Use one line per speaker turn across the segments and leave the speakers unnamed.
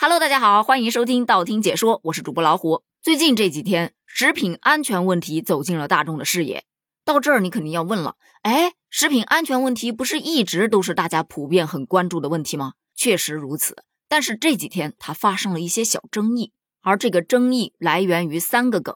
Hello，大家好，欢迎收听道听解说，我是主播老虎。最近这几天，食品安全问题走进了大众的视野。到这儿，你肯定要问了，哎，食品安全问题不是一直都是大家普遍很关注的问题吗？确实如此，但是这几天它发生了一些小争议，而这个争议来源于三个梗。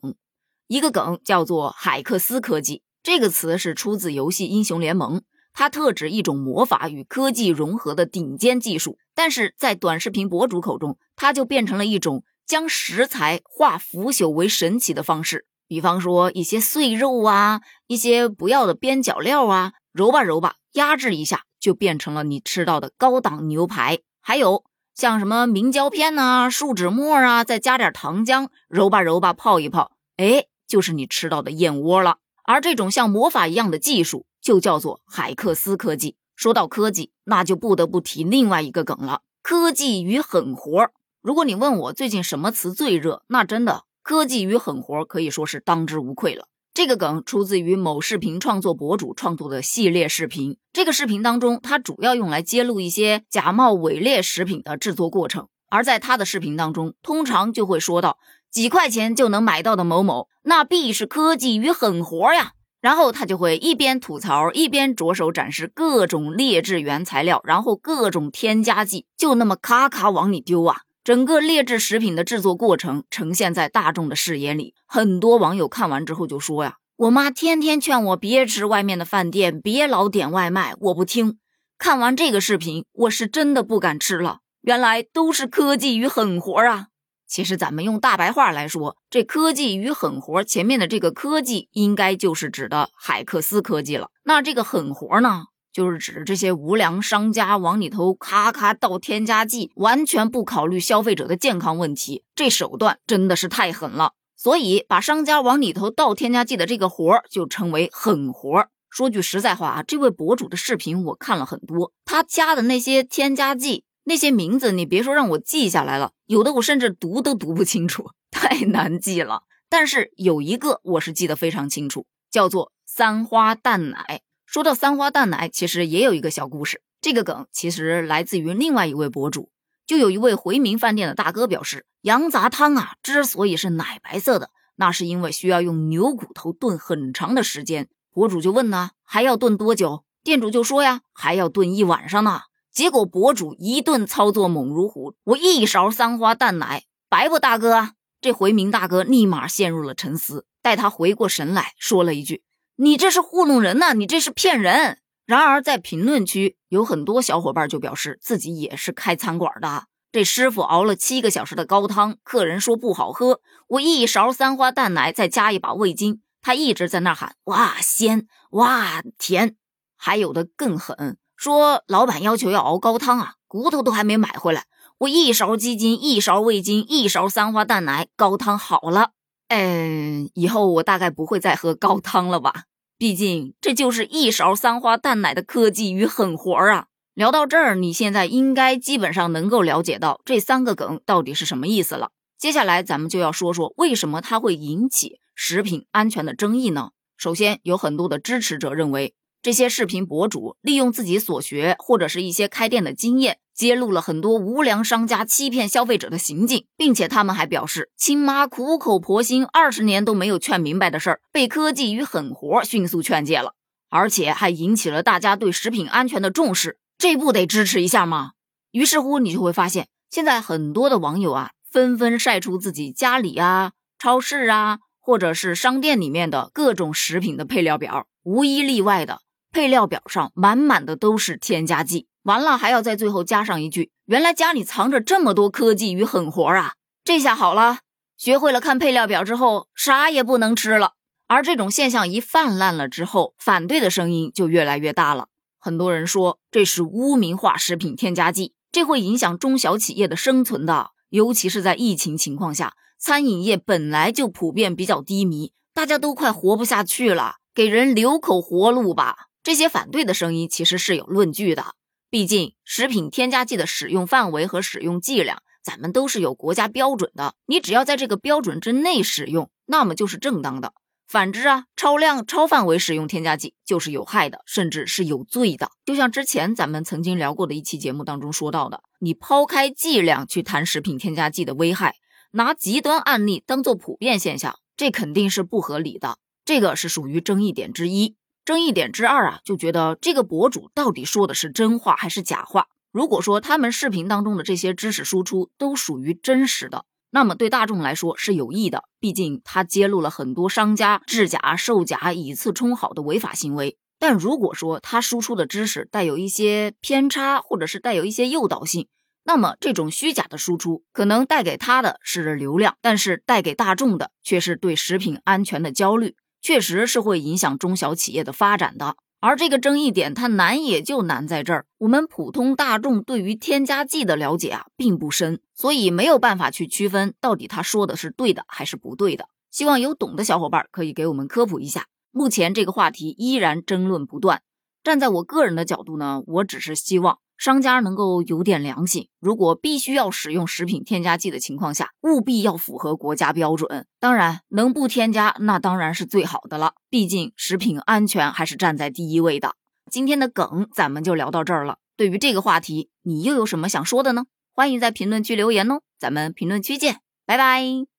一个梗叫做“海克斯科技”，这个词是出自游戏《英雄联盟》。它特指一种魔法与科技融合的顶尖技术，但是在短视频博主口中，它就变成了一种将食材化腐朽为神奇的方式。比方说一些碎肉啊，一些不要的边角料啊，揉吧揉吧，压制一下，就变成了你吃到的高档牛排。还有像什么明胶片呐、树脂末啊，再加点糖浆，揉吧揉吧，泡一泡，哎，就是你吃到的燕窝了。而这种像魔法一样的技术。就叫做海克斯科技。说到科技，那就不得不提另外一个梗了：科技与狠活。如果你问我最近什么词最热，那真的科技与狠活可以说是当之无愧了。这个梗出自于某视频创作博主创作的系列视频。这个视频当中，他主要用来揭露一些假冒伪劣食品的制作过程。而在他的视频当中，通常就会说到几块钱就能买到的某某，那必是科技与狠活呀。然后他就会一边吐槽，一边着手展示各种劣质原材料，然后各种添加剂就那么咔咔往里丢啊！整个劣质食品的制作过程呈现在大众的视野里，很多网友看完之后就说呀：“我妈天天劝我别吃外面的饭店，别老点外卖，我不听。看完这个视频，我是真的不敢吃了。原来都是科技与狠活啊！”其实咱们用大白话来说，这科技与狠活前面的这个科技，应该就是指的海克斯科技了。那这个狠活呢，就是指这些无良商家往里头咔咔倒添加剂，完全不考虑消费者的健康问题，这手段真的是太狠了。所以把商家往里头倒添加剂的这个活儿就称为狠活。说句实在话啊，这位博主的视频我看了很多，他加的那些添加剂。那些名字你别说让我记下来了，有的我甚至读都读不清楚，太难记了。但是有一个我是记得非常清楚，叫做三花淡奶。说到三花淡奶，其实也有一个小故事。这个梗其实来自于另外一位博主，就有一位回民饭店的大哥表示，羊杂汤啊之所以是奶白色的，那是因为需要用牛骨头炖很长的时间。博主就问呢，还要炖多久？店主就说呀，还要炖一晚上呢。结果博主一顿操作猛如虎，我一勺三花淡奶，白不大哥？这回民大哥立马陷入了沉思。待他回过神来说了一句：“你这是糊弄人呢，你这是骗人。”然而在评论区有很多小伙伴就表示自己也是开餐馆的，这师傅熬了七个小时的高汤，客人说不好喝，我一勺三花淡奶再加一把味精，他一直在那喊：“哇鲜，哇甜。”还有的更狠。说老板要求要熬高汤啊，骨头都还没买回来，我一勺鸡精，一勺味精，一勺三花淡奶，高汤好了。嗯，以后我大概不会再喝高汤了吧？毕竟这就是一勺三花淡奶的科技与狠活啊！聊到这儿，你现在应该基本上能够了解到这三个梗到底是什么意思了。接下来咱们就要说说为什么它会引起食品安全的争议呢？首先，有很多的支持者认为。这些视频博主利用自己所学或者是一些开店的经验，揭露了很多无良商家欺骗消费者的行径，并且他们还表示，亲妈苦口婆心二十年都没有劝明白的事儿，被科技与狠活迅速劝诫了，而且还引起了大家对食品安全的重视，这不得支持一下吗？于是乎，你就会发现，现在很多的网友啊，纷纷晒出自己家里啊、超市啊，或者是商店里面的各种食品的配料表，无一例外的。配料表上满满的都是添加剂，完了还要在最后加上一句：“原来家里藏着这么多科技与狠活啊！”这下好了，学会了看配料表之后，啥也不能吃了。而这种现象一泛滥了之后，反对的声音就越来越大了。很多人说这是污名化食品添加剂，这会影响中小企业的生存的，尤其是在疫情情况下，餐饮业本来就普遍比较低迷，大家都快活不下去了，给人留口活路吧。这些反对的声音其实是有论据的，毕竟食品添加剂的使用范围和使用剂量，咱们都是有国家标准的。你只要在这个标准之内使用，那么就是正当的。反之啊，超量、超范围使用添加剂就是有害的，甚至是有罪的。就像之前咱们曾经聊过的一期节目当中说到的，你抛开剂量去谈食品添加剂的危害，拿极端案例当做普遍现象，这肯定是不合理的。这个是属于争议点之一。争议点之二啊，就觉得这个博主到底说的是真话还是假话？如果说他们视频当中的这些知识输出都属于真实的，那么对大众来说是有益的。毕竟他揭露了很多商家制假、售假、以次充好的违法行为。但如果说他输出的知识带有一些偏差，或者是带有一些诱导性，那么这种虚假的输出可能带给他的是流量，但是带给大众的却是对食品安全的焦虑。确实是会影响中小企业的发展的，而这个争议点它难也就难在这儿，我们普通大众对于添加剂的了解啊并不深，所以没有办法去区分到底他说的是对的还是不对的。希望有懂的小伙伴可以给我们科普一下。目前这个话题依然争论不断，站在我个人的角度呢，我只是希望。商家能够有点良心，如果必须要使用食品添加剂的情况下，务必要符合国家标准。当然，能不添加那当然是最好的了，毕竟食品安全还是站在第一位的。今天的梗咱们就聊到这儿了。对于这个话题，你又有什么想说的呢？欢迎在评论区留言哦，咱们评论区见，拜拜。